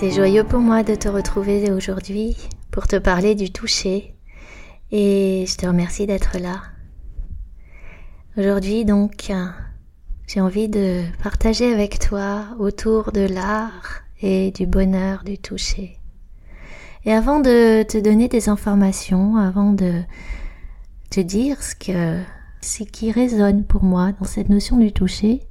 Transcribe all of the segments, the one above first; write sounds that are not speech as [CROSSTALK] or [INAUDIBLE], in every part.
C'est joyeux pour moi de te retrouver aujourd'hui pour te parler du toucher et je te remercie d'être là. Aujourd'hui donc, j'ai envie de partager avec toi autour de l'art et du bonheur du toucher. Et avant de te donner des informations, avant de te dire ce que ce qui résonne pour moi dans cette notion du toucher,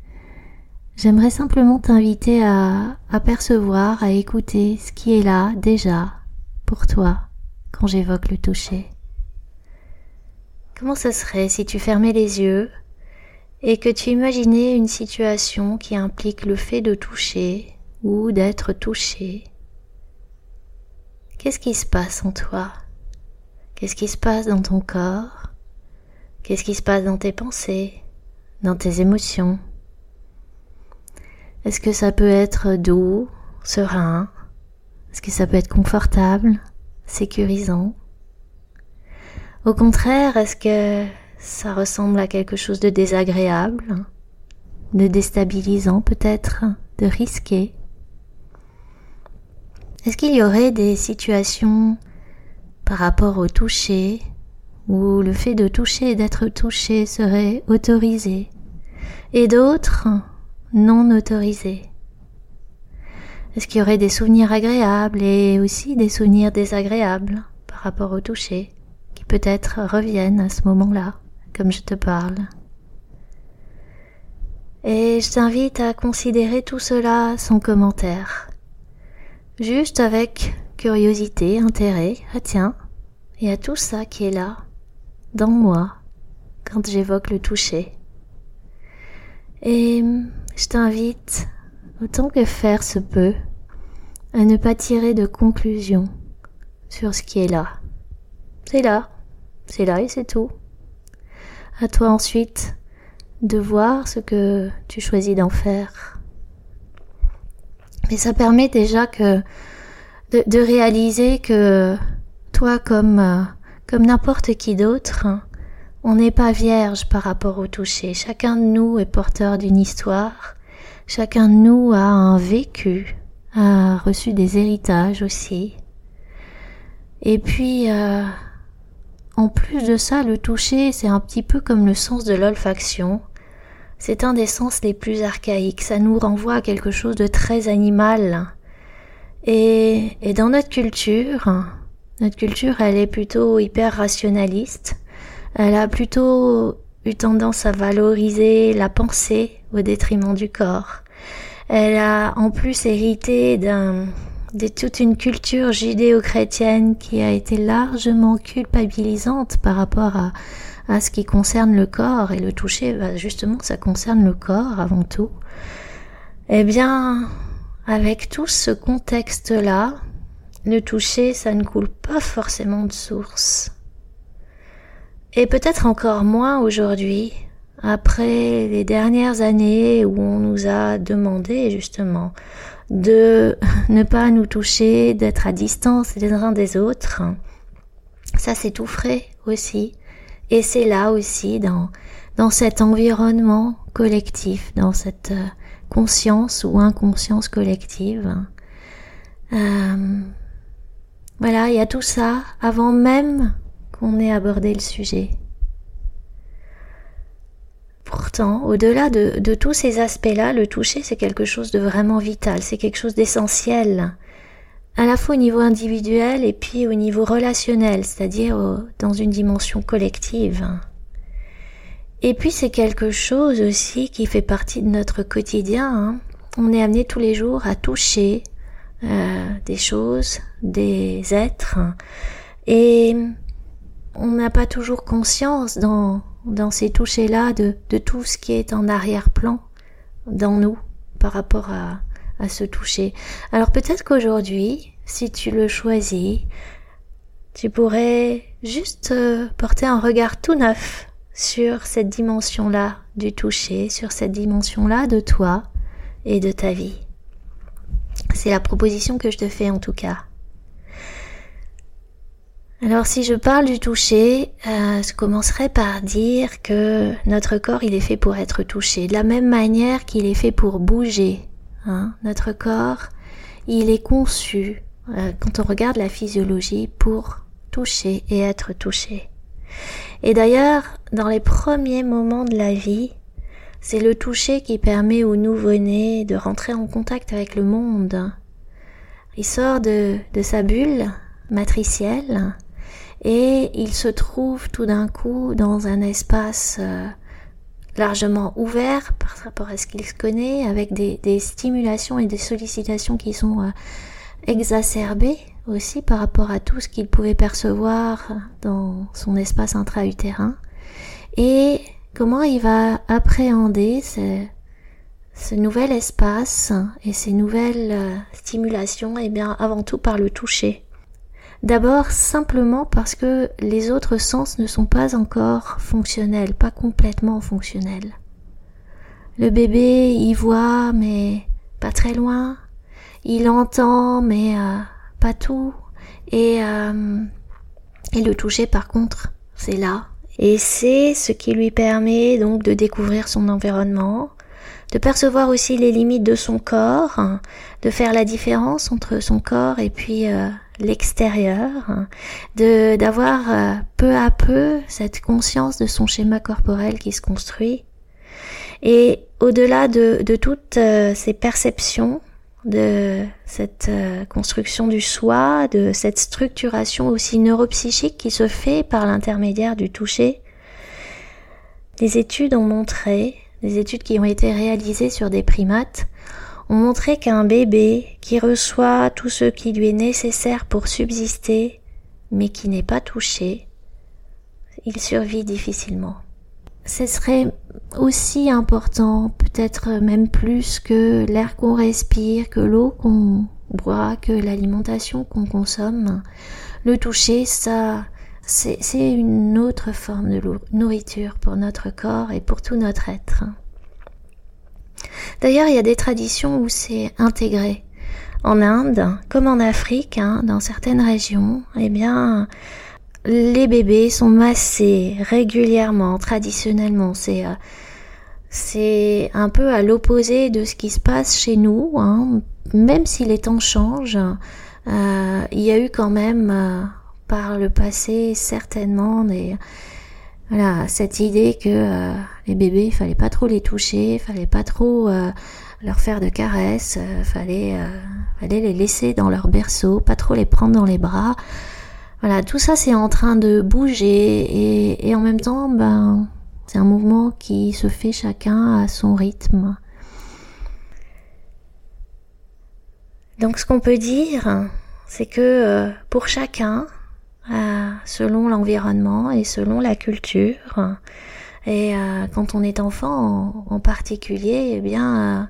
J'aimerais simplement t'inviter à apercevoir, à écouter ce qui est là déjà pour toi quand j'évoque le toucher. Comment ce serait si tu fermais les yeux et que tu imaginais une situation qui implique le fait de toucher ou d'être touché? Qu'est-ce qui se passe en toi? Qu'est-ce qui se passe dans ton corps? Qu'est-ce qui se passe dans tes pensées, dans tes émotions? Est-ce que ça peut être doux, serein? Est-ce que ça peut être confortable, sécurisant? Au contraire, est-ce que ça ressemble à quelque chose de désagréable, de déstabilisant peut-être, de risqué? Est-ce qu'il y aurait des situations par rapport au toucher où le fait de toucher et d'être touché serait autorisé? Et d'autres non autorisés Est-ce qu'il y aurait des souvenirs agréables et aussi des souvenirs désagréables par rapport au toucher qui peut-être reviennent à ce moment-là, comme je te parle? Et je t'invite à considérer tout cela sans commentaire, juste avec curiosité, intérêt, ah tiens, et à tout ça qui est là, dans moi, quand j'évoque le toucher. Et je t'invite, autant que faire se peut, à ne pas tirer de conclusion sur ce qui est là. C'est là, c'est là et c'est tout. À toi ensuite de voir ce que tu choisis d'en faire. Mais ça permet déjà que de, réaliser que toi comme comme n'importe qui d'autre, on n'est pas vierge par rapport au toucher. Chacun de nous est porteur d'une histoire. Chacun de nous a un vécu, a reçu des héritages aussi. Et puis, euh, en plus de ça, le toucher, c'est un petit peu comme le sens de l'olfaction. C'est un des sens les plus archaïques. Ça nous renvoie à quelque chose de très animal. Et, et dans notre culture, notre culture, elle est plutôt hyper rationaliste. Elle a plutôt eu tendance à valoriser la pensée au détriment du corps. Elle a en plus hérité d'un de toute une culture judéo-chrétienne qui a été largement culpabilisante par rapport à, ce qui concerne le corps et le toucher, bah justement ça concerne le corps avant tout. Eh bien, avec tout ce contexte-là, le toucher, ça ne coule pas forcément de source. Et peut-être encore moins aujourd'hui, après les dernières années où on nous a demandé justement de [LAUGHS] ne pas nous toucher, d'être à distance les uns des autres. Ça c'est tout frais aussi. Et c'est là aussi dans, cet environnement collectif, dans cette euh, conscience ou inconscience collective. Euh, voilà, il y a tout ça avant même qu'on ait abordé le sujet. Pourtant, au-delà de, tous ces aspects-là, le toucher, c'est quelque chose de vraiment vital, c'est quelque chose d'essentiel, à la fois au niveau individuel et puis au niveau relationnel, c'est-à-dire dans une dimension collective. Et puis c'est quelque chose aussi qui fait partie de notre quotidien. Hein. On est amené tous les jours à toucher euh, des choses, des êtres, et on n'a pas toujours conscience dans, dans ces touchés-là de, de tout ce qui est en arrière-plan dans nous par rapport à, à ce toucher. Alors peut-être qu'aujourd'hui, si tu le choisis, tu pourrais juste euh, porter un regard tout neuf sur cette dimension-là du toucher, sur cette dimension-là de toi et de ta vie. C'est la proposition que je te fais en tout cas. Alors si je parle du toucher, euh, je commencerai par dire que notre corps il est fait pour être touché, de la même manière qu'il est fait pour bouger. Hein. Notre corps il est conçu, euh, quand on regarde la physiologie, pour toucher et être touché. Et d'ailleurs, dans les premiers moments de la vie, c'est le toucher qui permet au nouveau-né de rentrer en contact avec le monde. Il sort de, de sa bulle matricielle et il se trouve tout d'un coup dans un espace euh, largement ouvert par rapport à ce qu'il connaît, avec des, stimulations et des sollicitations qui sont euh, exacerbées aussi par rapport à tout ce qu'il pouvait percevoir dans son espace intra-utérin, et comment il va appréhender ce, nouvel espace et ces nouvelles euh, stimulations, eh bien avant tout par le toucher. D'abord simplement parce que les autres sens ne sont pas encore fonctionnels, pas complètement fonctionnels. Le bébé y voit mais pas très loin, il entend mais euh, pas tout. Et, euh, et le toucher par contre c'est là. Et c'est ce qui lui permet donc de découvrir son environnement, de percevoir aussi les limites de son corps, de faire la différence entre son corps et puis euh, l'extérieur, de d'avoir euh, peu à peu cette conscience de son schéma corporel qui se construit. Et au-delà de, de toutes euh, ces perceptions, de cette euh, construction du soi, de cette structuration aussi neuropsychique qui se fait par l'intermédiaire du toucher, des études ont montré, des études qui ont été réalisées sur des primates, ont montré qu'un bébé qui reçoit tout ce qui lui est nécessaire pour subsister, mais qui n'est pas touché, il survit difficilement. Ce serait aussi important, peut-être même plus que l'air qu'on respire, que l'eau qu'on boit, que l'alimentation qu'on consomme. Le toucher, ça, c'est une autre forme de nourriture pour notre corps et pour tout notre être. D'ailleurs, il y a des traditions où c'est intégré. En Inde, comme en Afrique, hein, dans certaines régions, eh bien, les bébés sont massés régulièrement, traditionnellement. C'est euh, c'est un peu à l'opposé de ce qui se passe chez nous. Hein. Même si les temps changent, euh, il y a eu quand même euh, par le passé certainement des voilà, cette idée que euh, les bébés, il fallait pas trop les toucher, fallait pas trop euh, leur faire de caresses, euh, fallait, fallait les laisser dans leur berceau, pas trop les prendre dans les bras. Voilà, tout ça c'est en train de bouger et, et en même temps, ben, c'est un mouvement qui se fait chacun à son rythme. Donc ce qu'on peut dire, c'est que pour chacun, euh, selon l'environnement et selon la culture. Et euh, quand on est enfant en, particulier, eh bien, euh,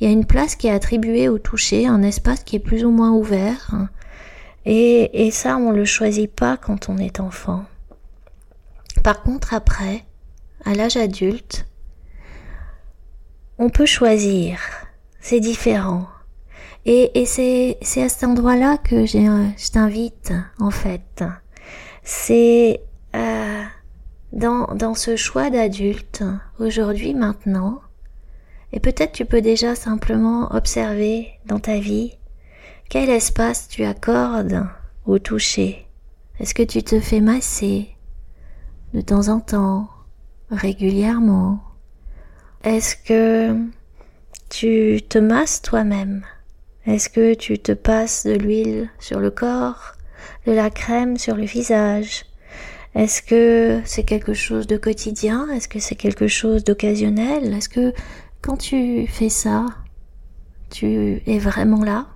il y a une place qui est attribuée au toucher, un espace qui est plus ou moins ouvert. Et, et ça, on le choisit pas quand on est enfant. Par contre, après, à l'âge adulte, on peut choisir. C'est différent. Et, et c'est, à cet endroit-là que j'ai, je t'invite, en fait c'est euh, dans, dans ce choix d'adulte, aujourd'hui, maintenant, et peut-être tu peux déjà simplement observer dans ta vie quel espace tu accordes au toucher. Est-ce que tu te fais masser de temps en temps, régulièrement? Est-ce que tu te masses toi-même? Est-ce que tu te passes de l'huile sur le corps? De la crème sur le visage. Est-ce que c'est quelque chose de quotidien? Est-ce que c'est quelque chose d'occasionnel? Est-ce que quand tu fais ça, tu es vraiment là?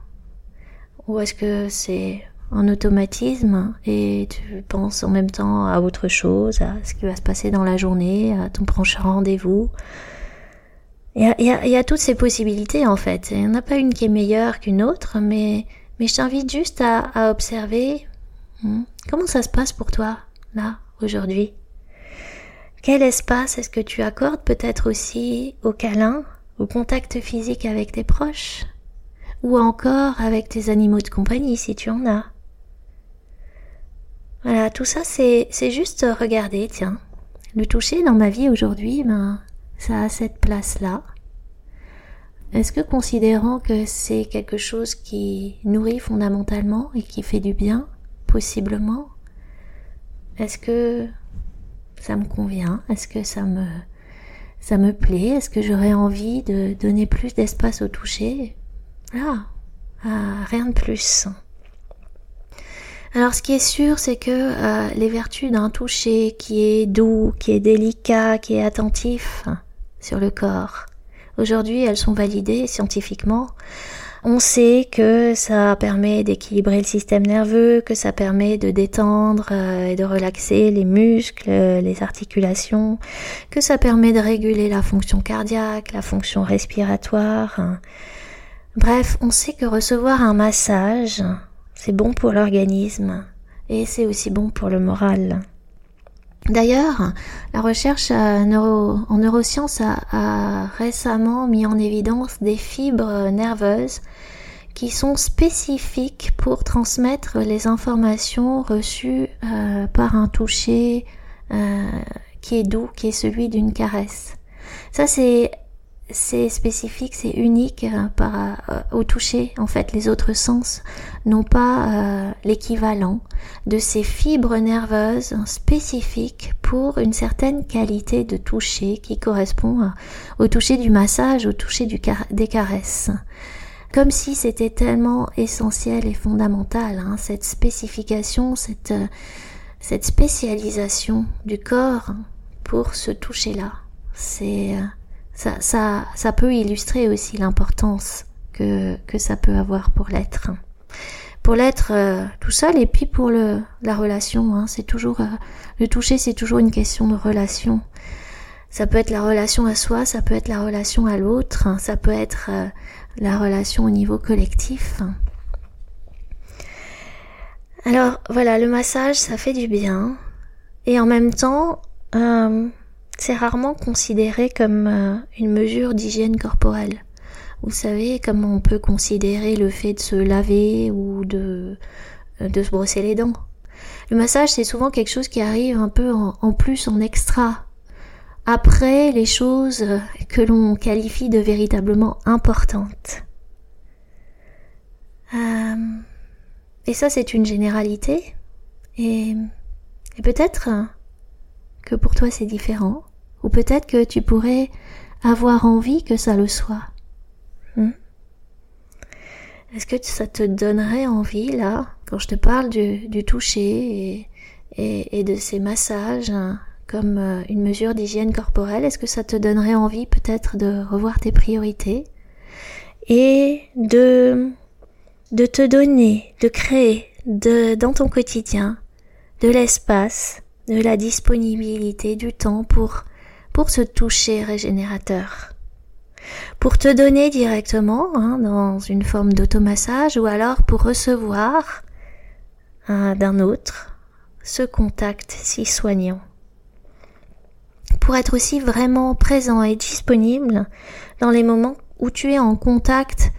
Ou est-ce que c'est un automatisme et tu penses en même temps à autre chose, à ce qui va se passer dans la journée, à ton prochain rendez-vous? Il y, a, il y, a, toutes ces possibilités en fait. Il n'y en a pas une qui est meilleure qu'une autre, mais Mais je t'invite juste à, observer hmm, comment ça se passe pour toi, là, aujourd'hui? Quel espace est-ce que tu accordes peut-être aussi au câlin, au contact physique avec tes proches, ou encore avec tes animaux de compagnie si tu en as? Voilà, tout ça c'est, c'est juste regarder, tiens. Le toucher dans ma vie aujourd'hui, ben, ça a cette place-là. Est-ce que considérant que c'est quelque chose qui nourrit fondamentalement et qui fait du bien, possiblement, est-ce que ça me convient? Est-ce que ça me ça me plaît? Est-ce que j'aurais envie de donner plus d'espace au toucher? Ah, ah rien de plus. Alors ce qui est sûr, c'est que euh, les vertus d'un toucher qui est doux, qui est délicat, qui est attentif sur le corps, Aujourd'hui, elles sont validées scientifiquement. On sait que ça permet d'équilibrer le système nerveux, que ça permet de détendre euh, et de relaxer les muscles, les articulations, que ça permet de réguler la fonction cardiaque, la fonction respiratoire. Bref, on sait que recevoir un massage, c'est bon pour l'organisme et c'est aussi bon pour le moral. D'ailleurs, la recherche en neurosciences a, récemment mis en évidence des fibres nerveuses qui sont spécifiques pour transmettre les informations reçues euh, par un toucher euh, qui est doux, qui est celui d'une caresse. Ça, c'est c'est spécifique, c'est unique euh, par, euh, au toucher. En fait, les autres sens n'ont pas euh, l'équivalent de ces fibres nerveuses spécifiques pour une certaine qualité de toucher qui correspond au toucher du massage, au toucher des caresses. Comme si c'était tellement essentiel et fondamental, hein, cette spécification, cette, cette spécialisation du corps pour ce toucher-là. C'est ça, ça, ça peut illustrer aussi l'importance que, que ça peut avoir pour l'être. Pour l'être euh, tout seul et puis pour le, la relation, hein, c'est toujours euh, le toucher, c'est toujours une question de relation. Ça peut être la relation à soi, ça peut être la relation à l'autre, hein, ça peut être euh, la relation au niveau collectif. Alors voilà, le massage, ça fait du bien. Et en même temps, c'est rarement considéré comme euh, une mesure d'hygiène corporelle. Vous savez, comme on peut considérer le fait de se laver ou de, euh, de se brosser les dents. Le massage, c'est souvent quelque chose qui arrive un peu en, plus, en extra. Après les choses que l'on qualifie de véritablement importantes. Euh, et ça, c'est une généralité. Et, et peut-être que pour toi c'est différent, ou peut-être que tu pourrais avoir envie que ça le soit. Hmm? Est-ce que ça te donnerait envie, là, quand je te parle du, toucher et, et, de ces massages hein, comme euh, une mesure d'hygiène corporelle, est-ce que ça te donnerait envie peut-être de revoir tes priorités et de, de te donner, de créer de, dans ton quotidien de l'espace de la disponibilité du temps pour, pour ce toucher régénérateur. Pour te donner directement hein, dans une forme d'automassage ou alors pour recevoir d'un autre ce contact si soignant. Pour être aussi vraiment présent et disponible dans les moments où tu es en contact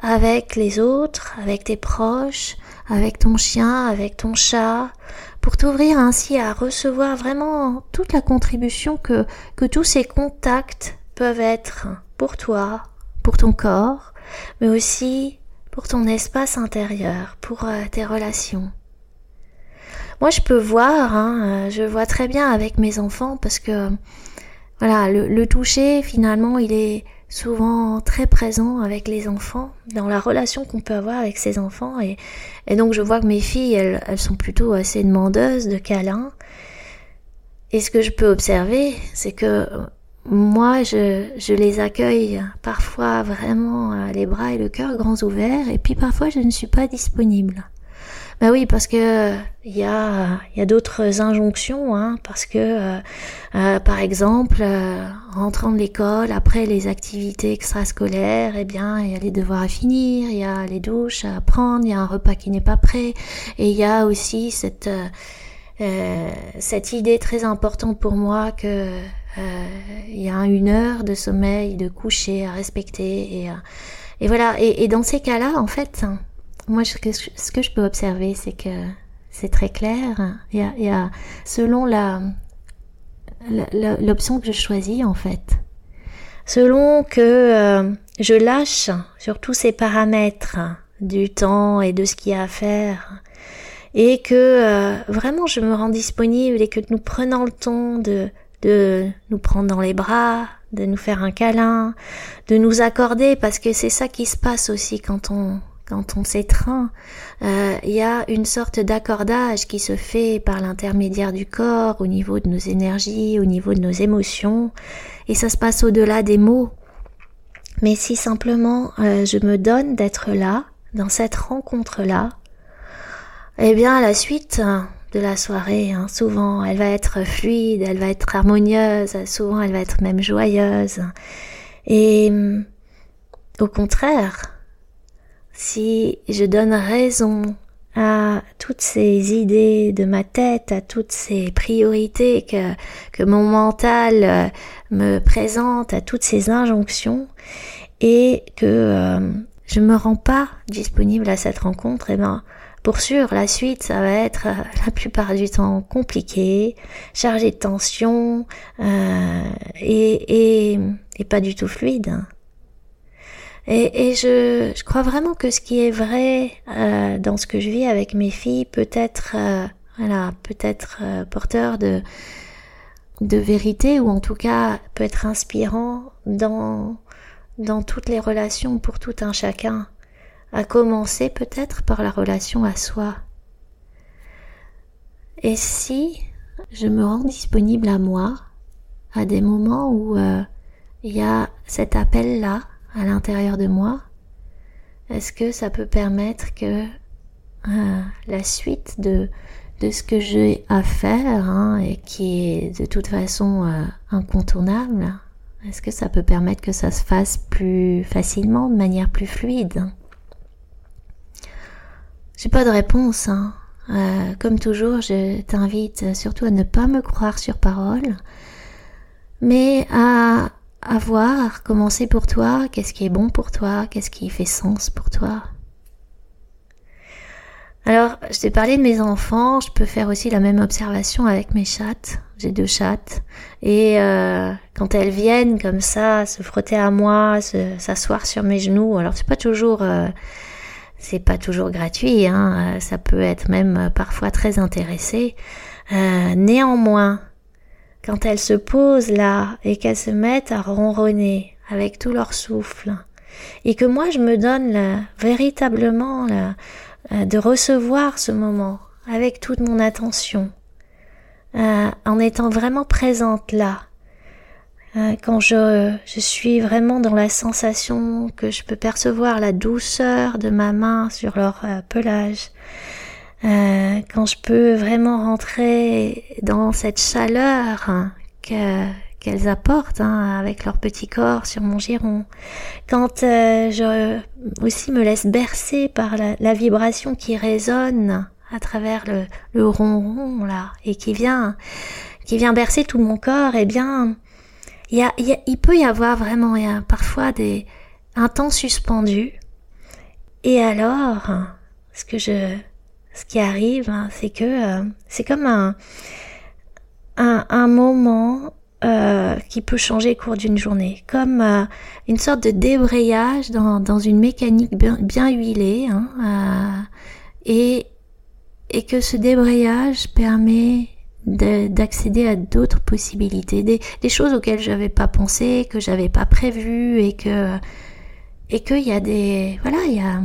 avec les autres, avec tes proches, avec ton chien, avec ton chat, pour t'ouvrir ainsi à recevoir vraiment toute la contribution que, que tous ces contacts peuvent être pour toi, pour ton corps, mais aussi pour ton espace intérieur, pour euh, tes relations. Moi, je peux voir, hein, euh, je vois très bien avec mes enfants parce que, voilà, le, le toucher, finalement, il est souvent très présent avec les enfants, dans la relation qu'on peut avoir avec ses enfants. Et, donc je vois que mes filles, elles, elles sont plutôt assez demandeuses de câlins. Et ce que je peux observer, c'est que moi, je, je les accueille parfois vraiment les bras et le cœur grands ouverts, et puis parfois je ne suis pas disponible. Bah oui, parce que il y a, y a d'autres injonctions, hein, parce que euh, euh, par exemple, euh, rentrant de l'école, après les activités extrascolaires, eh bien, il y a les devoirs à finir, il y a les douches à prendre, il y a un repas qui n'est pas prêt, et il y a aussi cette cette idée très importante pour moi que il y a une heure de sommeil, de coucher à respecter, et, et voilà. Et dans ces cas-là, en fait moi, ce que, je peux observer, c'est que c'est très clair. Il y a, il y a selon la l'option que je choisis en fait, selon que euh, je lâche sur tous ces paramètres du temps et de ce qu'il y a à faire, et que euh, vraiment je me rends disponible et que nous prenons le temps de de nous prendre dans les bras, de nous faire un câlin, de nous accorder, parce que c'est ça qui se passe aussi quand on quand on s'étreint, euh, il y a une sorte d'accordage qui se fait par l'intermédiaire du corps, au niveau de nos énergies, au niveau de nos émotions, et ça se passe au-delà des mots. Mais si simplement euh, je me donne d'être là, dans cette rencontre-là, eh bien à la suite de la soirée, hein, souvent elle va être fluide, elle va être harmonieuse, souvent elle va être même joyeuse. Et au contraire, si je donne raison à toutes ces idées de ma tête, à toutes ces priorités que, que mon mental euh, me présente, à toutes ces injonctions, et que euh, je me rends pas disponible à cette rencontre, et eh ben pour sûr, la suite, ça va être euh, la plupart du temps compliqué, chargé de tension euh, et, et, et, pas du tout fluide. Et, et je, je, crois vraiment que ce qui est vrai euh, dans ce que je vis avec mes filles peut être, euh, voilà, peut être euh, porteur de de vérité ou en tout cas peut être inspirant dans dans toutes les relations pour tout un chacun, à commencer peut-être par la relation à soi. Et si je me rends disponible à moi à des moments où euh, il y a cet appel là à l'intérieur de moi, est-ce que ça peut permettre que euh, la suite de, de ce que j'ai à faire hein, et qui est de toute façon euh, incontournable, est-ce que ça peut permettre que ça se fasse plus facilement, de manière plus fluide? J'ai pas de réponse. Hein. Euh, comme toujours, je t'invite surtout à ne pas me croire sur parole, mais à à voir comment c'est pour toi, qu'est-ce qui est bon pour toi, qu'est-ce qui fait sens pour toi? Alors, je t'ai parlé de mes enfants, je peux faire aussi la même observation avec mes chattes. J'ai deux chattes. Et euh, quand elles viennent comme ça, se frotter à moi, s'asseoir sur mes genoux, alors c'est pas toujours... Euh, c'est pas toujours gratuit, hein, ça peut être même parfois très intéressé. Euh, néanmoins, quand elles se posent là et qu'elles se mettent à ronronner avec tout leur souffle, et que moi je me donne véritablement euh, de recevoir ce moment avec toute mon attention, euh, en étant vraiment présente là, euh, quand je, je suis vraiment dans la sensation que je peux percevoir la douceur de ma main sur leur pelage, euh, quand je peux vraiment rentrer dans cette chaleur hein, que qu'elles apportent hein, avec leur petit corps sur mon giron, quand euh, je aussi me laisse bercer par la, vibration qui résonne à travers le, le ronron là et qui vient qui vient bercer tout mon corps, eh bien il y a, il peut y avoir vraiment y a parfois des un temps suspendu. Et alors ce que je ce qui arrive, hein, c'est que euh, c'est comme un, un, un moment euh, qui peut changer au cours d'une journée, comme euh, une sorte de débrayage dans, dans une mécanique bien, huilée, hein, euh, et, et que ce débrayage permet d'accéder à d'autres possibilités, des, des choses auxquelles j'avais pas pensé, que j'avais pas prévu, et que et qu'il y a des voilà, il y a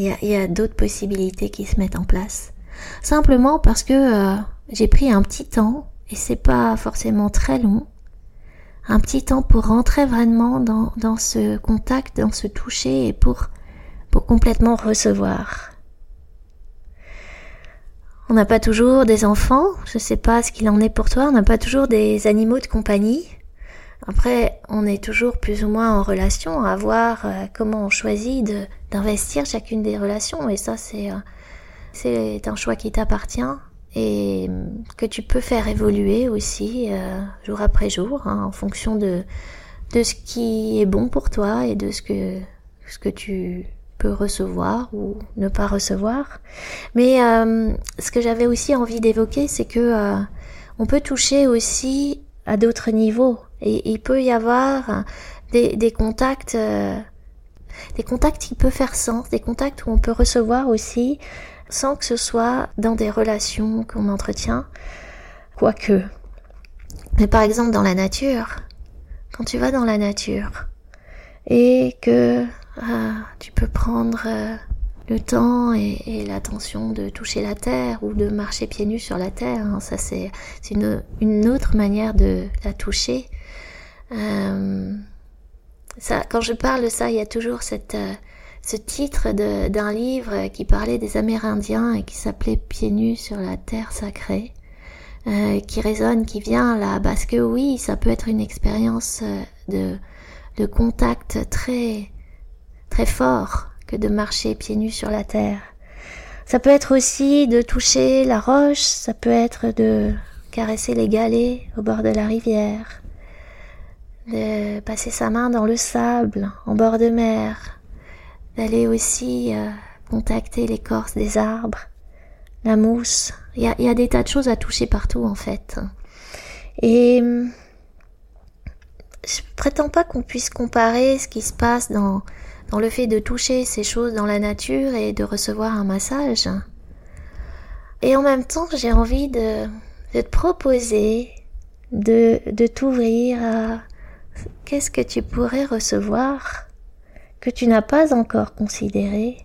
il y a, d'autres possibilités qui se mettent en place. Simplement parce que euh, j'ai pris un petit temps, et c'est pas forcément très long, un petit temps pour rentrer vraiment dans, dans ce contact, dans ce toucher, et pour, pour complètement recevoir. On n'a pas toujours des enfants, je sais pas ce qu'il en est pour toi, on n'a pas toujours des animaux de compagnie. Après, on est toujours plus ou moins en relation à voir euh, comment on choisit d'investir chacune des relations et ça c'est euh, c'est un choix qui t'appartient et que tu peux faire évoluer aussi euh, jour après jour hein, en fonction de de ce qui est bon pour toi et de ce que ce que tu peux recevoir ou ne pas recevoir. Mais ce que j'avais aussi envie d'évoquer, c'est que on peut toucher aussi à d'autres niveaux et il peut y avoir des, contacts, euh, des contacts qui peuvent faire sens, des contacts où on peut recevoir aussi sans que ce soit dans des relations qu'on entretient, quoique. Mais par exemple dans la nature, quand tu vas dans la nature et que ah, tu peux prendre euh, le temps et, l'attention de toucher la terre ou de marcher pieds nus sur la terre, hein, ça c'est une, une, autre manière de la toucher. Euh, ça, quand je parle de ça, il y a toujours cette, euh, ce titre d'un livre qui parlait des Amérindiens et qui s'appelait Pieds nus sur la terre sacrée. Euh, qui résonne, qui vient là, parce que oui, ça peut être une expérience de, de contact très très fort de marcher pieds nus sur la terre. Ça peut être aussi de toucher la roche, ça peut être de caresser les galets au bord de la rivière, de passer sa main dans le sable en bord de mer, d'aller aussi euh, contacter l'écorce des arbres, la mousse. Il y a, y a, des tas de choses à toucher partout en fait. Et je prétends pas qu'on puisse comparer ce qui se passe dans, dans le fait de toucher ces choses dans la nature et de recevoir un massage. Et en même temps, j'ai envie de, te proposer de, de t'ouvrir à qu'est-ce que tu pourrais recevoir que tu n'as pas encore considéré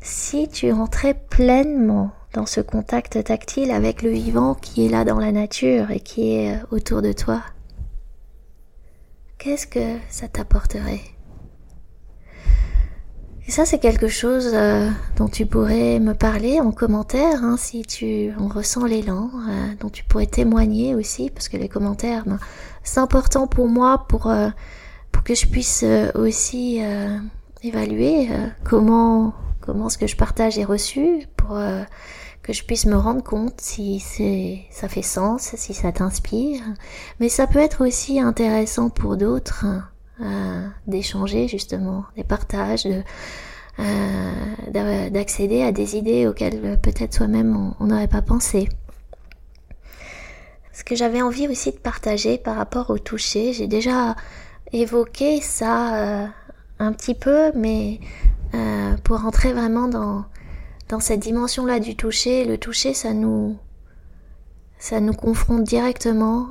si tu entrais pleinement dans ce contact tactile avec le vivant qui est là dans la nature et qui est autour de toi, qu'est-ce que ça t'apporterait? Et ça, c'est quelque chose euh, dont tu pourrais me parler en commentaire, hein, si tu en ressens l'élan, euh, dont tu pourrais témoigner aussi, parce que les commentaires, ben, c'est important pour moi pour, pour que je puisse aussi évaluer comment comment ce que je partage est reçu pour euh, que je puisse me rendre compte si c'est ça fait sens, si ça t'inspire. Mais ça peut être aussi intéressant pour d'autres euh, d'échanger justement, des partages, euh, d'accéder à des idées auxquelles peut-être soi-même on n'aurait pas pensé. Ce que j'avais envie aussi de partager par rapport au toucher, j'ai déjà évoqué ça un petit peu, mais euh, pour entrer vraiment dans, dans cette dimension-là du toucher. Le toucher, ça nous, ça nous confronte directement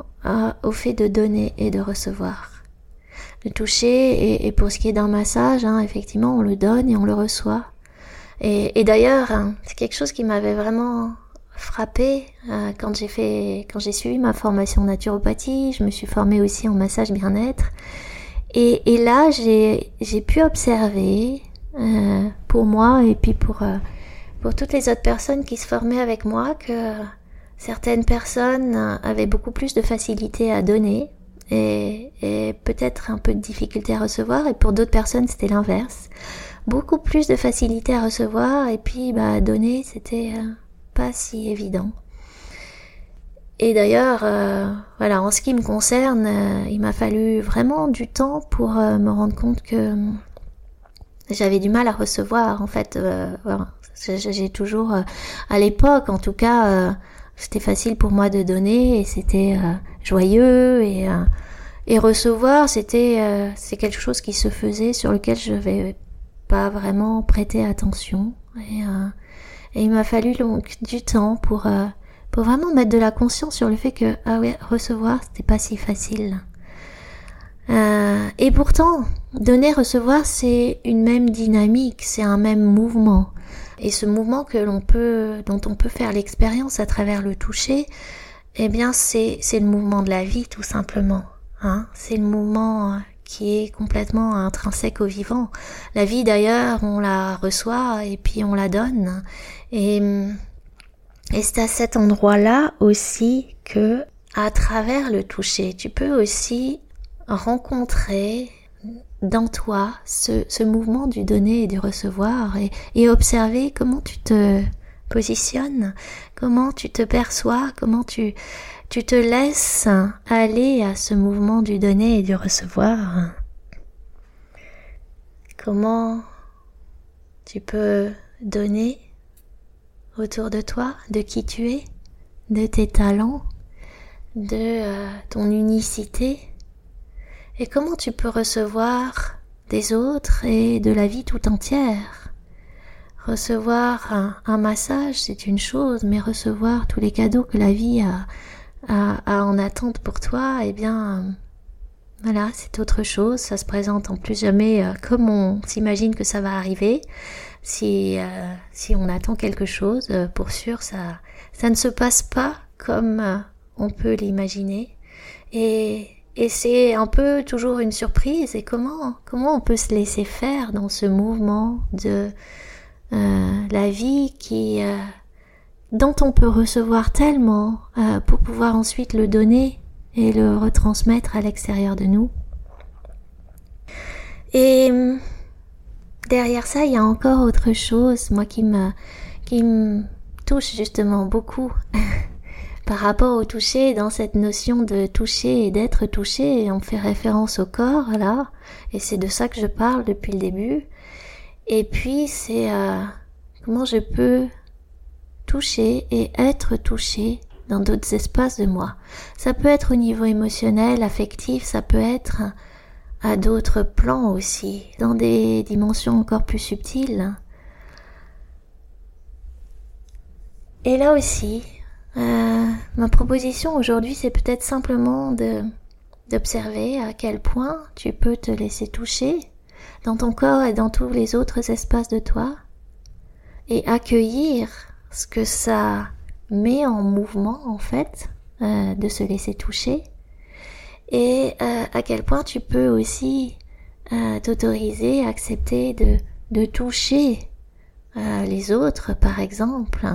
au fait de donner et de recevoir. Le toucher, et, pour ce qui est d'un massage, hein, effectivement, on le donne et on le reçoit. Et, et d'ailleurs, hein, c'est quelque chose qui m'avait vraiment frappé euh, quand j'ai fait, quand j'ai suivi ma formation en naturopathie. Je me suis formée aussi en massage bien-être. Et, et là, j'ai, j'ai pu observer euh, pour moi et puis pour, euh, pour toutes les autres personnes qui se formaient avec moi que certaines personnes avaient beaucoup plus de facilité à donner et, peut-être un peu de difficulté à recevoir et pour d'autres personnes c'était l'inverse. Beaucoup plus de facilité à recevoir et puis bah donner c'était euh, pas si évident. Et d'ailleurs, euh, voilà, en ce qui me concerne, il m'a fallu vraiment du temps pour me rendre compte que j'avais du mal à recevoir en fait. Euh, j'ai toujours, euh, à l'époque en tout cas, euh, c'était facile pour moi de donner et c'était joyeux et et recevoir c'était c'est quelque chose qui se faisait sur lequel je n'avais pas vraiment prêté attention et, il m'a fallu donc du temps pour pour vraiment mettre de la conscience sur le fait que ah ouais recevoir c'était pas si facile euh, et pourtant, donner, recevoir, c'est une même dynamique, c'est un même mouvement. Et ce mouvement que l'on peut, dont on peut faire l'expérience à travers le toucher, eh bien, c'est, le mouvement de la vie, tout simplement. Hein c'est le mouvement qui est complètement intrinsèque au vivant. La vie, d'ailleurs, on la reçoit et puis on la donne. Et Et c'est à cet endroit-là aussi que, à travers le toucher, tu peux aussi rencontrer dans toi ce, ce mouvement du donner et du recevoir et, et observer comment tu te positionnes, comment tu te perçois, comment tu, tu te laisses aller à ce mouvement du donner et du recevoir. Comment tu peux donner autour de toi, de qui tu es, de tes talents, de euh, ton unicité, et comment tu peux recevoir des autres et de la vie tout entière? Recevoir un, massage, c'est une chose, mais recevoir tous les cadeaux que la vie a, a, en attente pour toi, eh bien, voilà, c'est autre chose. Ça se présente en plus jamais euh, comme on s'imagine que ça va arriver. Si, euh, si on attend quelque chose, euh, pour sûr, ça, ça ne se passe pas comme on peut l'imaginer. Et, et c'est un peu toujours une surprise. Et comment, comment on peut se laisser faire dans ce mouvement de la vie qui, dont on peut recevoir tellement pour pouvoir ensuite le donner et le retransmettre à l'extérieur de nous? Et derrière ça, il y a encore autre chose, moi qui me, qui me touche justement beaucoup [LAUGHS] par rapport au toucher, dans cette notion de toucher et d'être touché, on fait référence au corps là, et c'est de ça que je parle depuis le début. Et puis c'est euh, comment je peux toucher et être touché dans d'autres espaces de moi. Ça peut être au niveau émotionnel, affectif, ça peut être à d'autres plans aussi, dans des dimensions encore plus subtiles. Et là aussi, euh, ma proposition aujourd'hui, c'est peut-être simplement de d'observer à quel point tu peux te laisser toucher dans ton corps et dans tous les autres espaces de toi et accueillir ce que ça met en mouvement en fait euh, de se laisser toucher et euh, à quel point tu peux aussi euh, t'autoriser, accepter de, de toucher les autres par exemple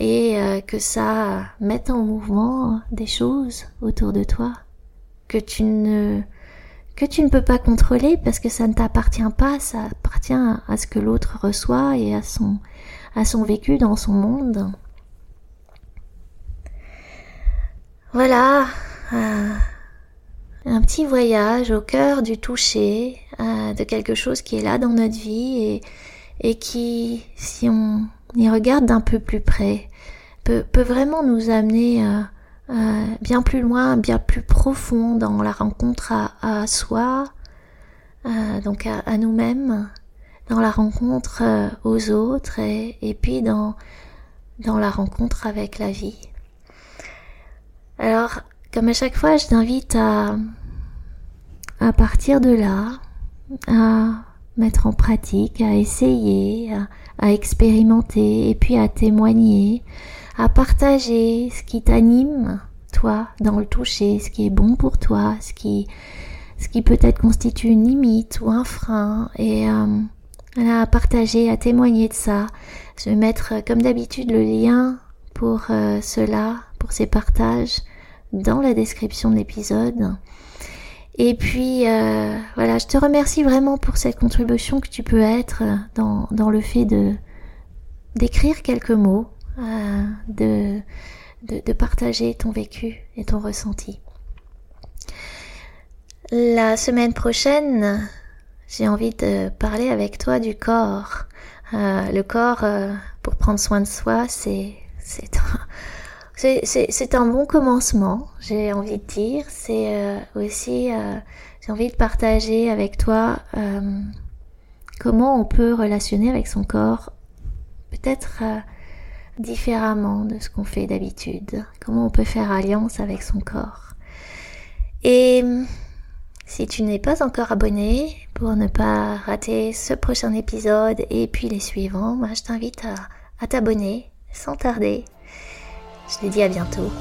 et que ça mette en mouvement des choses autour de toi que tu ne que tu ne peux pas contrôler parce que ça ne t'appartient pas, ça appartient à ce que l'autre reçoit et à son à son vécu dans son monde. Voilà, euh, un petit voyage au cœur du toucher, euh, de quelque chose qui est là dans notre vie et, et qui, si on y regarde d'un peu plus près, peut, peut vraiment nous amener euh, bien plus loin, bien plus profond dans la rencontre à, soi, donc à, à nous-mêmes, dans la rencontre aux autres et, et puis dans, dans la rencontre avec la vie. Alors, comme à chaque fois, je t'invite à, à partir de là, à mettre en pratique, à essayer, à, expérimenter et puis à témoigner, à partager ce qui t'anime, toi, dans le toucher, ce qui est bon pour toi, ce qui, ce qui peut-être constitue une limite ou un frein et euh, à partager, à témoigner de ça. Je vais mettre comme d'habitude le lien pour euh, cela, pour ces partages dans la description de l'épisode. Et puis euh, voilà, je te remercie vraiment pour cette contribution que tu peux être dans, dans le fait de d'écrire quelques mots, euh, de, de, partager ton vécu et ton ressenti. La semaine prochaine, j'ai envie de parler avec toi du corps. Euh, le corps, euh, pour prendre soin de soi, c'est c'est c'est un bon commencement, j'ai envie de dire. C'est euh, aussi, euh, j'ai envie de partager avec toi euh, comment on peut relationner avec son corps, peut-être différemment de ce qu'on fait d'habitude. Comment on peut faire alliance avec son corps. Et si tu n'es pas encore abonné, pour ne pas rater ce prochain épisode et puis les suivants, moi je t'invite à t'abonner sans tarder. Je te dis à bientôt.